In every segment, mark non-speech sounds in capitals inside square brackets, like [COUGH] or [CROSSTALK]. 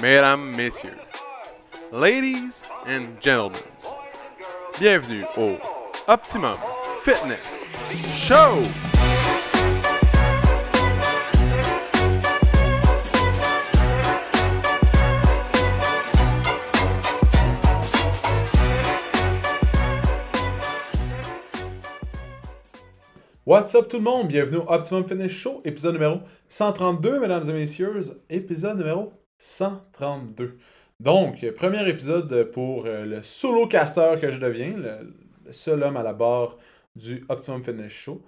mesdames, messieurs, ladies and gentlemen, bienvenue au Optimum Fitness Show! What's up tout le monde? Bienvenue au Optimum Fitness Show, épisode numéro 132, mesdames et messieurs. Épisode numéro 132. Donc, premier épisode pour euh, le solo caster que je deviens, le, seul homme à la barre du Optimum Fitness Show.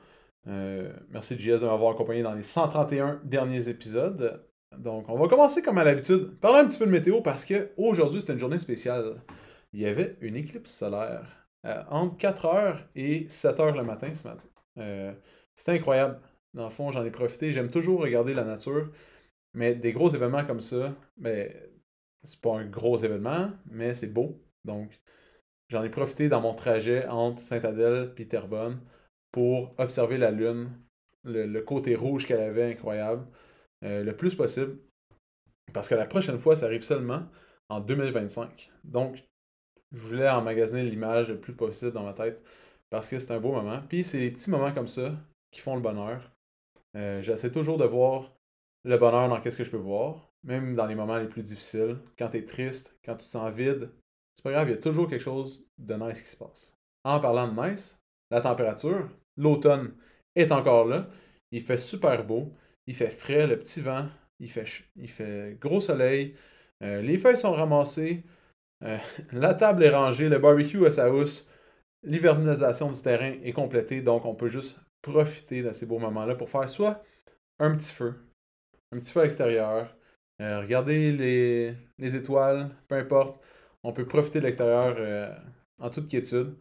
Euh, merci JS de m'avoir accompagné dans les 131 derniers épisodes. Donc, on va commencer comme à l'habitude, parler un petit peu de météo parce que aujourd'hui c'est une journée spéciale. Il y avait une éclipse solaire euh, entre 4h et 7h le matin ce matin. Euh, C'était incroyable. Dans le fond, j'en ai profité. J'aime toujours regarder la nature. Mais des gros événements comme ça, ben, c'est pas un gros événement, mais c'est beau. Donc, j'en ai profité dans mon trajet entre Sainte-Adèle et Terrebonne pour observer la Lune, le, côté rouge qu'elle avait incroyable, euh, le plus possible. Parce que la prochaine fois, ça arrive seulement en 2025. Donc, je voulais emmagasiner l'image le plus possible dans ma tête parce que c'est un beau moment. Puis c'est des petits moments comme ça qui font le bonheur. Euh, J'essaie toujours de voir le bonheur dans qu'est-ce que je peux voir, même dans les moments les plus difficiles. Quand tu es triste, quand tu te sens vide, c'est pas grave, il y a toujours quelque chose de nice qui se passe. En parlant de nice, la température, l'automne est encore là. Il fait super beau, il fait frais, le petit vent, il fait, il fait gros soleil, euh, les feuilles sont ramassées, euh, [LAUGHS] la table est rangée, le barbecue à sa housse, l'hivernisation du terrain est complétée, donc on peut juste profiter de ces beaux moments-là pour faire soit un petit feu, un petit feu extérieur, euh, regarder les, les, étoiles, peu importe. On peut profiter de l'extérieur euh, en toute quiétude.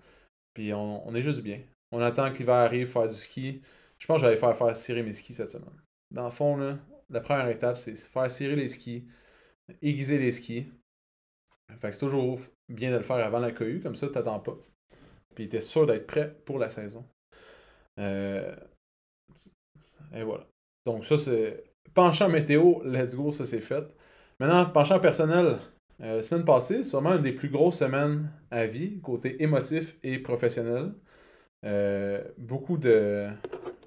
Puis on, on, est juste bien. On attend que l'hiver arrive, faire du ski. Je pense que j'allais faire faire cirer mes skis cette semaine. Dans le fond, là, la première étape, c'est faire cirer les skis, aiguiser les skis. Fait que c'est toujours bien de le faire avant la cohue, comme ça, tu t'attends pas. Puis tu es sûr d'être prêt pour la saison. Euh... Et voilà. Donc ça, c'est penchant météo, let's go, ça c'est fait. Maintenant, penchant personnel, euh, semaine passée, sûrement une des plus grosses semaines à vie, côté émotif et professionnel. Euh, beaucoup, de,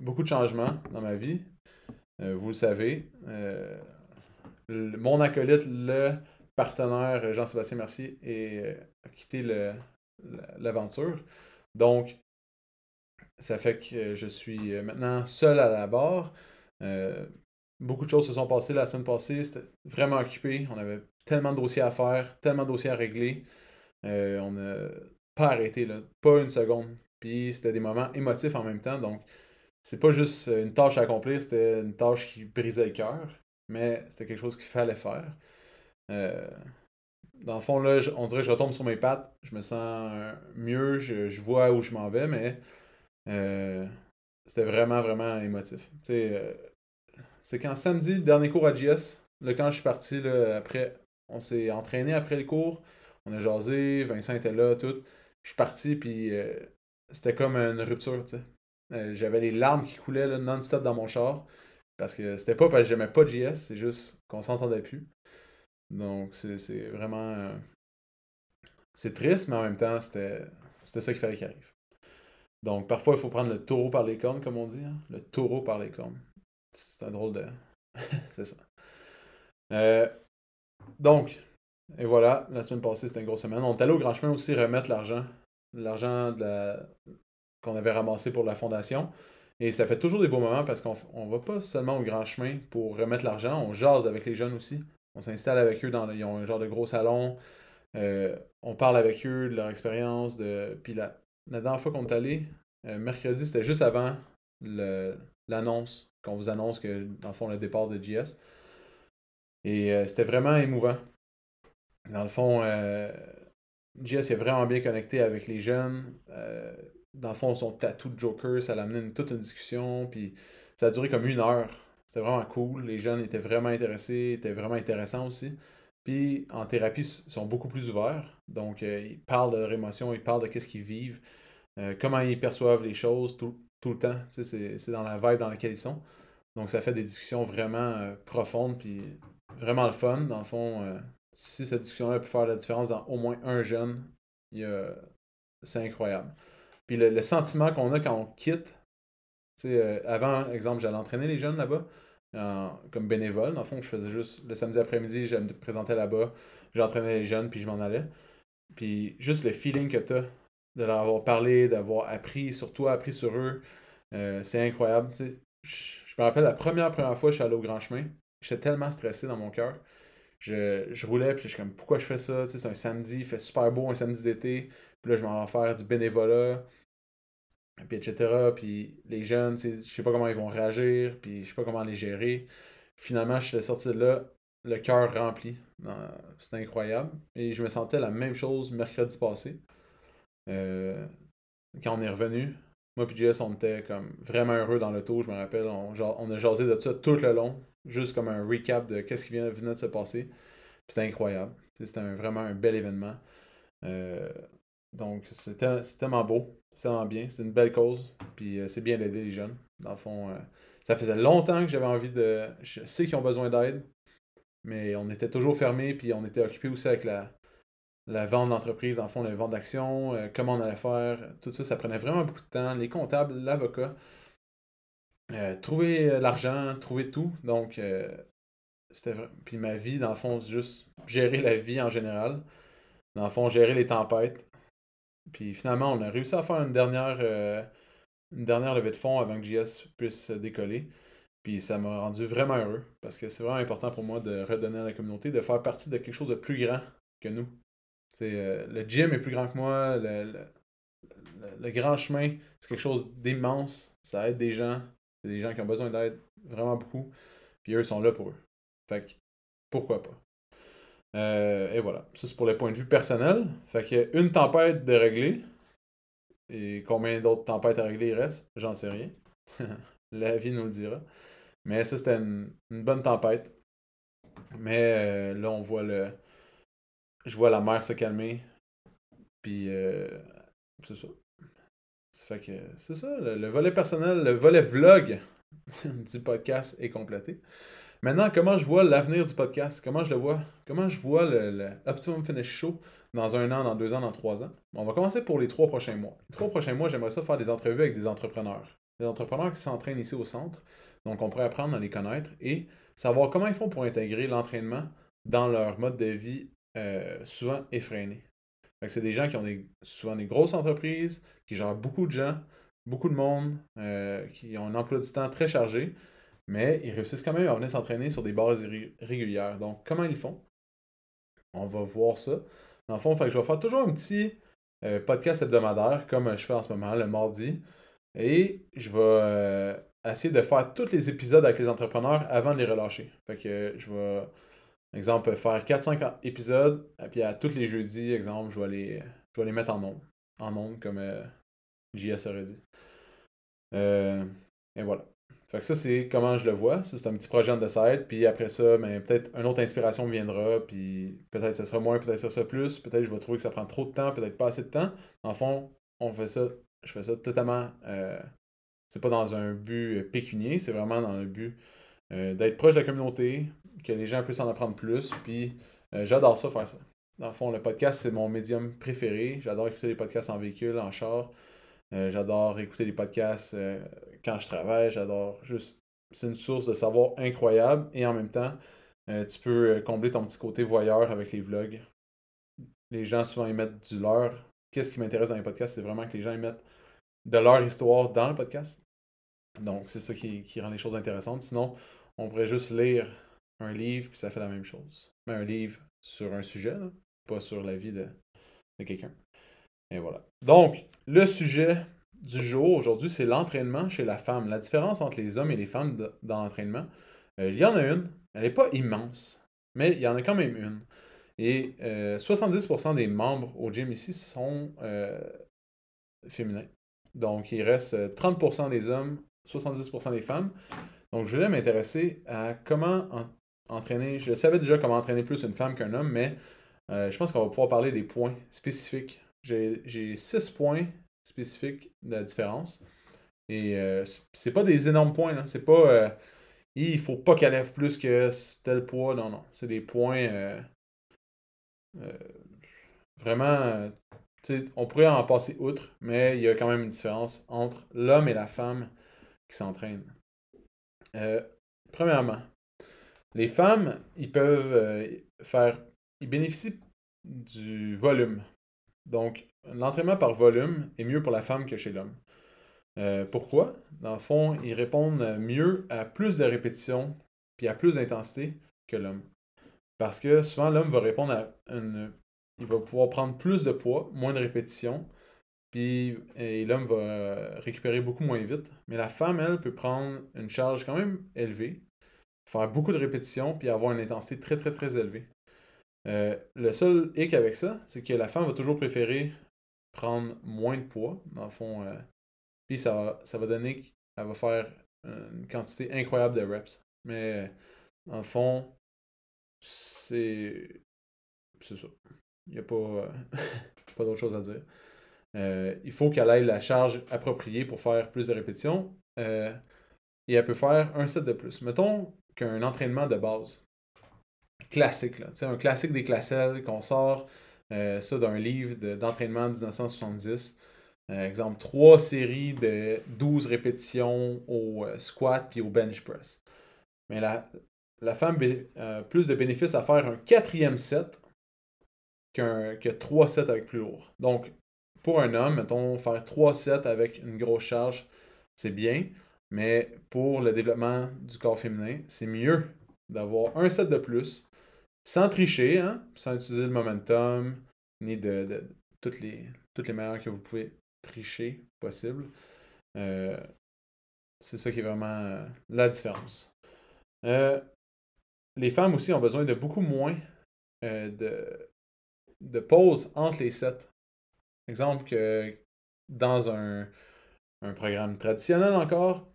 beaucoup de changements dans ma vie. Euh, vous le savez. Euh, mon acolyte, le partenaire Jean-Sébastien Mercier, a quitté l'aventure. Donc, ça fait que je suis maintenant seul à la barre. Beaucoup de choses se sont passées la semaine passée. C'était vraiment occupé. On avait tellement de dossiers à faire, tellement de dossiers à régler. Euh, on n'a pas arrêté, là, pas une seconde. Puis c'était des moments émotifs en même temps. Donc, c'est pas juste une tâche à accomplir, c'était une tâche qui brisait le cœur. Mais c'était quelque chose qu'il fallait faire. Euh, dans le fond, là, on dirait que je retombe sur mes pattes. Je me sens mieux, je, vois où je m'en vais, mais euh, c'était vraiment, vraiment émotif. Tu sais c'est quand samedi, dernier cours à JS, là, quand je suis parti, là, après, on s'est entraîné après le cours, on a jasé, Vincent était là, tout. Je suis parti, puis euh, c'était comme une rupture, tu sais. Euh, J'avais les larmes qui coulaient non-stop dans mon char, parce que c'était pas parce que j'aimais pas JS, c'est juste qu'on s'entendait plus. Donc, c'est vraiment... Euh, c'est triste, mais en même temps, c'était ça qu'il fallait qu'il arrive. Donc, parfois, il faut prendre le taureau par les cornes, comme on dit. Hein? Le taureau par les cornes. C'est un drôle de. [LAUGHS] c'est ça. Euh, donc, et voilà, la semaine passée, c'était une grosse semaine. On est allé au Grand Chemin aussi remettre l'argent. L'argent la... qu'on avait ramassé pour la fondation. Et ça fait toujours des beaux moments parce qu'on ne va pas seulement au Grand Chemin pour remettre l'argent, on jase avec les jeunes aussi. On s'installe avec eux dans le... Ils ont un genre de gros salon. Euh, on parle avec eux de leur expérience. De... Puis la... la dernière fois qu'on est allé, euh, mercredi, c'était juste avant l'annonce qu'on vous annonce que, dans le fond, le départ de JS. Et euh, c'était vraiment émouvant. Dans le fond, euh, JS est vraiment bien connecté avec les jeunes. Euh, dans le fond, son tatou de Joker, ça l'a amené toute une discussion. Puis ça a duré comme une heure. C'était vraiment cool. Les jeunes étaient vraiment intéressés, étaient vraiment intéressants aussi. Puis en thérapie, ils sont beaucoup plus ouverts. Donc, ils parlent de leurs émotions, ils parlent de qu'est-ce qu'ils vivent, comment ils perçoivent les choses, tout, tout le temps. C'est dans la vibe dans laquelle ils sont. Donc ça fait des discussions vraiment euh, profondes. Puis vraiment le fun. Dans le fond, si cette discussion-là peut faire la différence dans au moins un jeune, c'est incroyable. Puis le, sentiment qu'on a quand on quitte, euh, avant, exemple, j'allais entraîner les jeunes là-bas, comme bénévole. Dans le fond, je faisais juste le samedi après-midi, je me présentais là-bas, j'entraînais les jeunes, puis je m'en allais. Puis juste le feeling que tu as de leur avoir parlé, d'avoir appris sur toi, appris sur eux, euh, c'est incroyable. Je, me rappelle la première, première fois que je suis allé au Grand Chemin, j'étais tellement stressé dans mon cœur. Je, roulais, puis je suis comme, pourquoi je fais ça? C'est un samedi, il fait super beau, un samedi d'été. Puis là, je m'en vais faire du bénévolat, puis etc. Puis les jeunes, je sais pas comment ils vont réagir, puis je sais pas comment les gérer. Finalement, je suis sorti de là, le cœur rempli. C'était incroyable. Et je me sentais la même chose mercredi passé. Euh, quand on est revenu, moi et Jess, on était comme vraiment heureux dans l'auto, je me rappelle. On, a jasé de ça tout le long, juste comme un recap de qu'est-ce qui vient, venait de se passer. C'était incroyable. C'était vraiment un bel événement. Euh, donc, c'est tellement beau, c'est tellement bien, c'est une belle cause, puis euh, c'est bien d'aider les jeunes. Dans le fond, ça faisait longtemps que j'avais envie de. Je sais qu'ils ont besoin d'aide, mais on était toujours fermés, puis on était occupés aussi avec la, la vente d'entreprise, le fond, la vente d'actions, euh, comment on allait faire, tout ça, ça prenait vraiment beaucoup de temps. Les comptables, l'avocat, trouver l'argent, trouver tout. Donc, c'était Puis ma vie, dans le fond, juste gérer la vie en général. Dans le fond, gérer les tempêtes, puis finalement, on a réussi à faire une dernière, euh, une dernière levée de fonds avant que JS puisse décoller. Puis ça m'a rendu vraiment heureux parce que c'est vraiment important pour moi de redonner à la communauté, de faire partie de quelque chose de plus grand que nous. Euh, le gym est plus grand que moi, le, le, grand chemin, c'est quelque chose d'immense. Ça aide des gens. C'est des gens qui ont besoin d'aide vraiment beaucoup. Puis eux sont là pour eux. Fait que pourquoi pas? Euh, et voilà. Ça, c'est pour le point de vue personnel. Fait a une tempête de régler. Et combien d'autres tempêtes à régler il reste? J'en sais rien. [LAUGHS] La vie nous le dira. Mais ça, c'était une, bonne tempête. Mais euh, là, on voit le. Je vois la mer se calmer. Puis, euh, c'est ça. Ça fait que c'est ça. le, volet personnel, le volet vlog [LAUGHS] du podcast est complété. Maintenant, comment je vois l'avenir du podcast? Comment je le vois? Comment je vois le, Optimum Finish Show dans un an, dans deux ans, dans trois ans? On va commencer pour les trois prochains mois. Les trois prochains mois, j'aimerais ça faire des entrevues avec des entrepreneurs. Des entrepreneurs qui s'entraînent ici au centre. Donc, on pourrait apprendre à les connaître et savoir comment ils font pour intégrer l'entraînement dans leur mode de vie euh, souvent effréné. C'est des gens qui ont souvent des grosses entreprises, qui gèrent beaucoup de gens, beaucoup de monde, euh, qui ont un emploi du temps très chargé, mais ils réussissent quand même à venir s'entraîner sur des bases régulières. Donc, comment ils font? On va voir ça. Dans le fond, je vais faire toujours un petit euh, podcast hebdomadaire, comme je fais en ce moment, le mardi. Et je vais essayer de faire tous les épisodes avec les entrepreneurs avant de les relâcher. Fait je vais, exemple, faire 4-5 épisodes, et puis à tous les jeudis, exemple, je vais les, je vais les mettre en ondes. En comme euh, JS aurait dit. et voilà. Fait que ça, c'est comment je le vois. Ça, c'est un petit projet de site. Puis après ça, ben, peut-être une autre inspiration viendra. Puis peut-être ça sera moins, peut-être ça sera plus. Peut-être je vais trouver que ça prend trop de temps, peut-être pas assez de temps. En fond, on fait ça. Je fais ça totalement. Euh, c'est pas dans un but pécunier, c'est vraiment dans le but euh, d'être proche de la communauté, que les gens puissent en apprendre plus. Puis euh, j'adore ça, faire ça. Dans le fond, le podcast, c'est mon médium préféré. J'adore écouter les podcasts en véhicule, en char. Euh, j'adore écouter des podcasts euh, quand je travaille. J'adore juste. C'est une source de savoir incroyable et en même temps, tu peux combler ton petit côté voyeur avec les vlogs. Les gens souvent ils mettent du leur. Qu'est-ce qui m'intéresse dans les podcasts, c'est vraiment que les gens y mettent de leur histoire dans le podcast. Donc, c'est ça qui, rend les choses intéressantes. Sinon, on pourrait juste lire un livre, puis ça fait la même chose. Mais un livre sur un sujet, pas sur la vie de quelqu'un. Et voilà. Donc, le sujet du jour aujourd'hui, c'est l'entraînement chez la femme. La différence entre les hommes et les femmes dans l'entraînement. Euh, il y en a une. Elle n'est pas immense, mais il y en a quand même une. Et 70% euh, des membres au gym ici sont euh, féminins. Donc, il reste 30% des hommes, 70% des femmes. Donc, je voulais m'intéresser à comment entraîner. Je savais déjà comment entraîner plus une femme qu'un homme, mais je pense qu'on va pouvoir parler des points spécifiques j'ai six points spécifiques de la différence. Et euh, c'est pas des énormes points, là. C'est pas. Euh, il faut pas qu'elle lève plus que tel poids. Non, non. C'est des points euh, euh, vraiment. on pourrait en passer outre, mais il y a quand même une différence entre l'homme et la femme qui s'entraînent. premièrement, les femmes, ils peuvent faire. Ils bénéficient du volume. Donc, l'entraînement par volume est mieux pour la femme que chez l'homme. Euh, pourquoi? Dans le fond, ils répondent mieux à plus de répétitions puis à plus d'intensité que l'homme. Parce que souvent, l'homme va répondre à une. Il va pouvoir prendre plus de poids, moins de répétitions, puis l'homme va récupérer beaucoup moins vite. Mais la femme, elle, peut prendre une charge quand même élevée, faire beaucoup de répétitions, puis avoir une intensité très, très, très élevée. Euh, le seul hic avec ça, c'est que la femme va toujours préférer prendre moins de poids, dans le fond, euh, puis ça ça va donner qu'elle va faire une quantité incroyable de reps. Mais en fond, c'est. C'est ça. Il n'y a pas, [LAUGHS] pas d'autre chose à dire. Euh, il faut qu'elle ait la charge appropriée pour faire plus de répétitions. Et elle peut faire un set de plus. Mettons qu'un entraînement de base classique, là, un classique des classelles qu'on sort euh, ça d'un livre d'entraînement de, 1970. Euh, exemple, trois séries de 12 répétitions au euh, squat puis au bench press. Mais la, la femme a plus de bénéfices à faire un quatrième set que trois sets avec plus lourd. Donc, pour un homme, mettons, faire trois sets avec une grosse charge, c'est bien. Mais pour le développement du corps féminin, c'est mieux d'avoir un set de plus, sans tricher, hein, sans utiliser le momentum, ni de, toutes, les, toutes les meilleures que vous pouvez tricher possible. Euh, c'est ça qui est vraiment euh, la différence. Euh, les femmes aussi ont besoin de beaucoup moins de, de pauses entre les sets. Exemple que dans un, un programme traditionnel encore,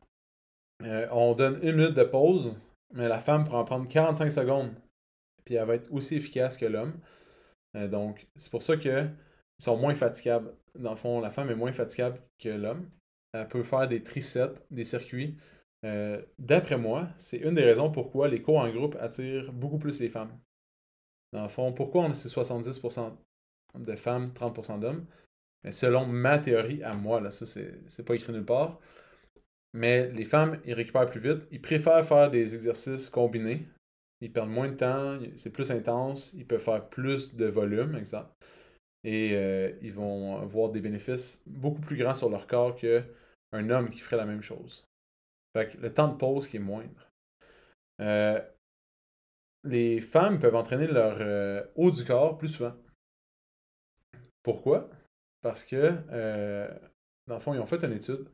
on donne une minute de pause, mais la femme pourra en prendre 45 secondes. Puis elle va être aussi efficace que l'homme. donc, c'est pour ça qu'ils sont moins fatigables dans le fond, la femme est moins fatigable que l'homme. Elle peut faire des trisets, des circuits. Euh, d'après moi, c'est une des raisons pourquoi les cours en groupe attirent beaucoup plus les femmes. Dans le fond, pourquoi on a ces 70% de femmes, 30% d'hommes? selon ma théorie à moi, là, ça c'est pas écrit nulle part. Mais les femmes, ils récupèrent plus vite. Ils préfèrent faire des exercices combinés. Ils perdent moins de temps, c'est plus intense, ils peuvent faire plus de volume, exemple et euh, ils vont avoir des bénéfices beaucoup plus grands sur leur corps qu'un homme qui ferait la même chose. Fait que le temps de pause qui est moindre. Euh, les femmes peuvent entraîner leur euh, haut du corps plus souvent. Pourquoi? Parce que, dans le fond, ils ont fait une étude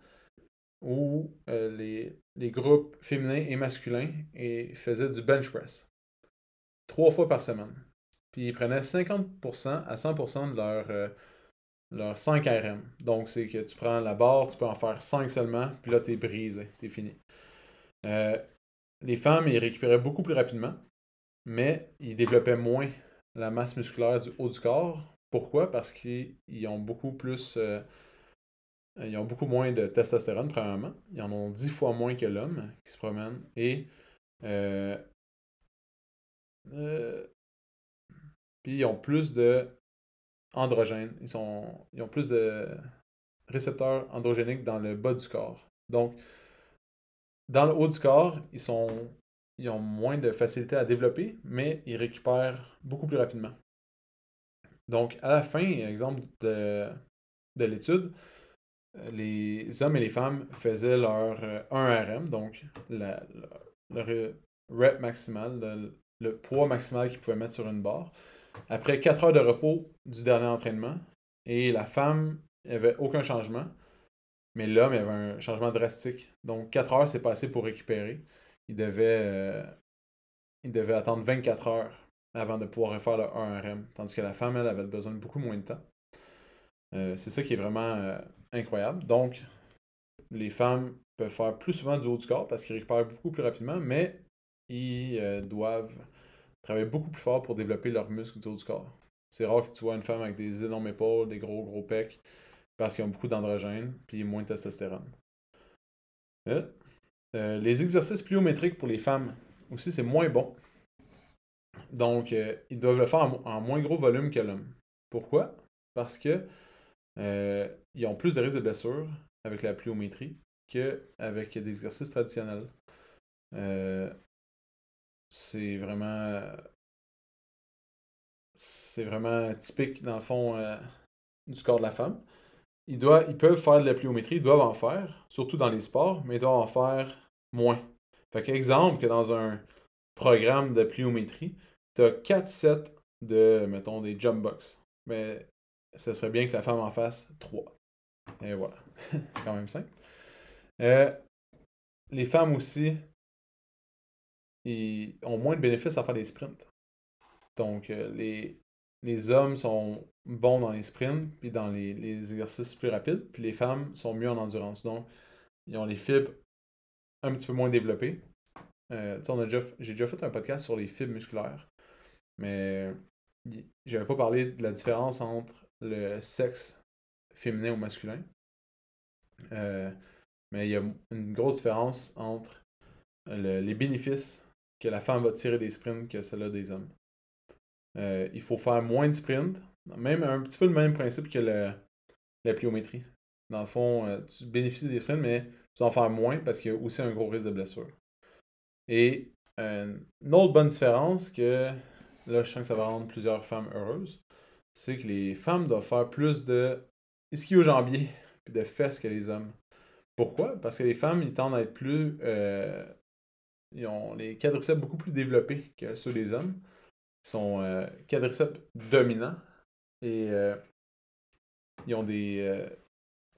où les, les, groupes féminins et masculins et faisaient du bench press trois fois par semaine. Puis ils prenaient 50% à 100% de leur, euh, leur 5 RM. Donc c'est que tu prends la barre, tu peux en faire 5 seulement, puis là t'es brisé, t'es fini. Euh, les femmes, ils récupéraient beaucoup plus rapidement, mais ils développaient moins la masse musculaire du haut du corps. Pourquoi? Parce qu'ils ont beaucoup plus. Euh, ils ont beaucoup moins de testostérone, premièrement. Ils en ont 10 fois moins que l'homme qui se promène. Et puis ils ont plus de androgènes. Ils, sont, ils ont plus de récepteurs androgéniques dans le bas du corps. Donc, dans le haut du corps, ils, sont, ils ont moins de facilité à développer, mais ils récupèrent beaucoup plus rapidement. Donc, à la fin, exemple de l'étude, les hommes et les femmes faisaient leur 1 euh, donc la, leur rep maximal, le, le poids maximal qu'ils pouvaient mettre sur une barre après 4 heures de repos du dernier entraînement. Et la femme avait aucun changement, mais l'homme avait un changement drastique. Donc 4 heures, c'est pas assez pour récupérer. Il devait, euh, il devait attendre 24 heures avant de pouvoir refaire le 1RM. Tandis que la femme, elle, avait besoin de beaucoup moins de temps. Euh, c'est ça qui est vraiment incroyable. Donc, les femmes peuvent faire plus souvent du haut du corps parce qu'ils récupèrent beaucoup plus rapidement, mais ils doivent travaillent beaucoup plus fort pour développer leurs muscles du haut du corps. C'est rare que tu vois une femme avec des énormes épaules, des gros gros pecs, parce qu'ils ont beaucoup d'androgènes, puis moins de testostérone. Euh, Euh, les exercices pliométriques pour les femmes aussi, c'est moins bon. Donc, euh, ils doivent le faire en, moins gros volume que l'homme. Pourquoi? Parce que euh, ils ont plus de risques de blessure avec la pliométrie qu'avec des exercices traditionnels. c'est vraiment c'est vraiment typique dans le fond du corps de la femme. Ils, doivent, ils peuvent faire de la pliométrie, ils doivent en faire, surtout dans les sports, mais ils doivent en faire moins. Fait qu'exemple que dans un programme de pliométrie, tu as 4 sets de, mettons, des jump box. Mais ce serait bien que la femme en fasse 3. Et voilà. [LAUGHS] quand même simple. Euh, les femmes aussi ils ont moins de bénéfices à faire des sprints. Donc, euh, les, les hommes sont bons dans les sprints, puis dans les, les, exercices plus rapides, puis les femmes sont mieux en endurance. Donc, ils ont les fibres un petit peu moins développées. Euh, j'ai déjà fait un podcast sur les fibres musculaires, mais j'avais pas parlé de la différence entre le sexe féminin ou masculin. Euh, mais il y a une grosse différence entre les bénéfices que la femme va tirer des sprints que celle-là des hommes. Euh, il faut faire moins de sprints. Même un petit peu le même principe que la pliométrie. Dans le fond, euh, tu bénéficies des sprints, mais tu vas en faire moins parce qu'il y a aussi un gros risque de blessure. Et une autre bonne différence que là, je sens que ça va rendre plusieurs femmes heureuses, c'est que les femmes doivent faire plus de ischio-jambier et de fesses que les hommes. Pourquoi? Parce que les femmes, ils tendent à être plus. ils ont les quadriceps beaucoup plus développés que ceux des hommes sont euh, quadriceps dominants et euh, ils ont des, euh,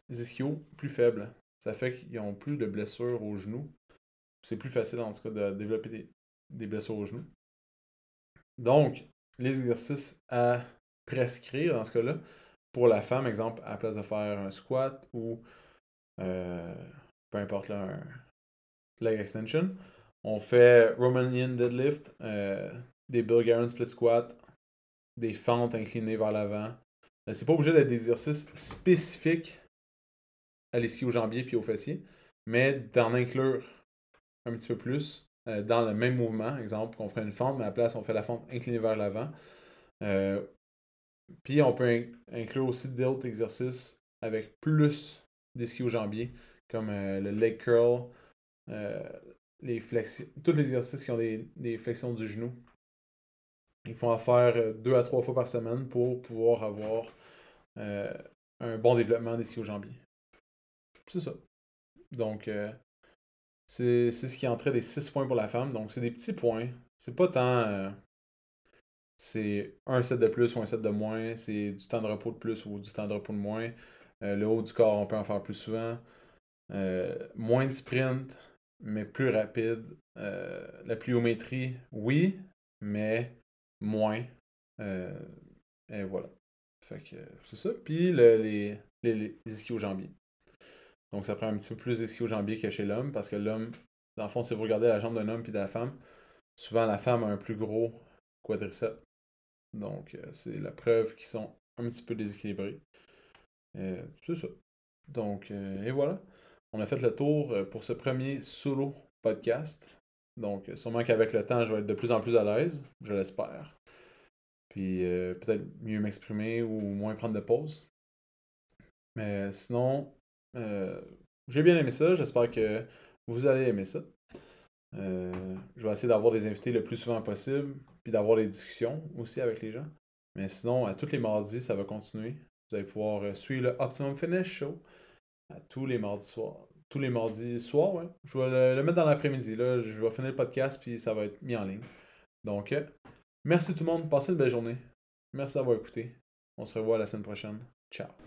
ischios plus faibles. Ça fait qu'ils ont plus de blessures aux genoux. C'est plus facile en tout cas de développer des, blessures aux genoux. Donc, les exercices à prescrire dans ce cas-là, pour la femme, exemple, à la place de faire un squat ou peu importe là, un leg extension, on fait Romanian deadlift, des Bulgarian split squat, des fentes inclinées vers l'avant. Euh, c'est pas obligé d'être des exercices spécifiques à l'esquive au jambier puis au fessier, mais d'en inclure un petit peu plus euh, dans le même mouvement. Exemple, on ferait une fente, mais à la place, on fait la fente inclinée vers l'avant. Euh, puis on peut inclure aussi d'autres exercices avec plus d'esquive au jambier, comme le leg curl, les flexions, tous les exercices qui ont des flexions du genou ils font en faire euh, deux à trois fois par semaine pour pouvoir avoir euh, un bon développement des jambiers. C'est ça. Donc, euh, c'est ce qui entré des six points pour la femme. Donc, c'est des petits points. C'est pas tant. C'est un set de plus ou un set de moins. C'est du temps de repos de plus ou du temps de repos de moins. le haut du corps, on peut en faire plus souvent. moins de sprint, mais plus rapide. la pliométrie, oui, mais moins. Euh, et voilà. Fait que c'est ça. Puis le, les, les, les ischio-jambiers. Donc ça prend un petit peu plus d'ischio-jambiers que chez l'homme parce que l'homme, dans le fond, si vous regardez la jambe d'un homme puis de la femme, souvent la femme a un plus gros quadriceps. Donc euh, c'est la preuve qu'ils sont un petit peu déséquilibrés. Euh, c'est ça. Donc, et voilà. On a fait le tour pour ce premier solo podcast. Donc, sûrement qu'avec le temps, je vais être de plus en plus à l'aise, je l'espère. Puis euh, peut-être mieux m'exprimer ou moins prendre de pause. Mais sinon, euh, j'ai bien aimé ça. J'espère que vous allez aimer ça. Euh, je vais essayer d'avoir des invités le plus souvent possible, puis d'avoir des discussions aussi avec les gens. Mais sinon, à tous les mardis, ça va continuer. Vous allez pouvoir suivre le Optimum Finish Show à tous les mardis soirs tous les mardis soirs. Je vais le, mettre dans l'après-midi. Là. Je vais finir le podcast, puis ça va être mis en ligne. Donc, euh, merci tout le monde. Passez une belle journée. Merci d'avoir écouté. On se revoit la semaine prochaine. Ciao.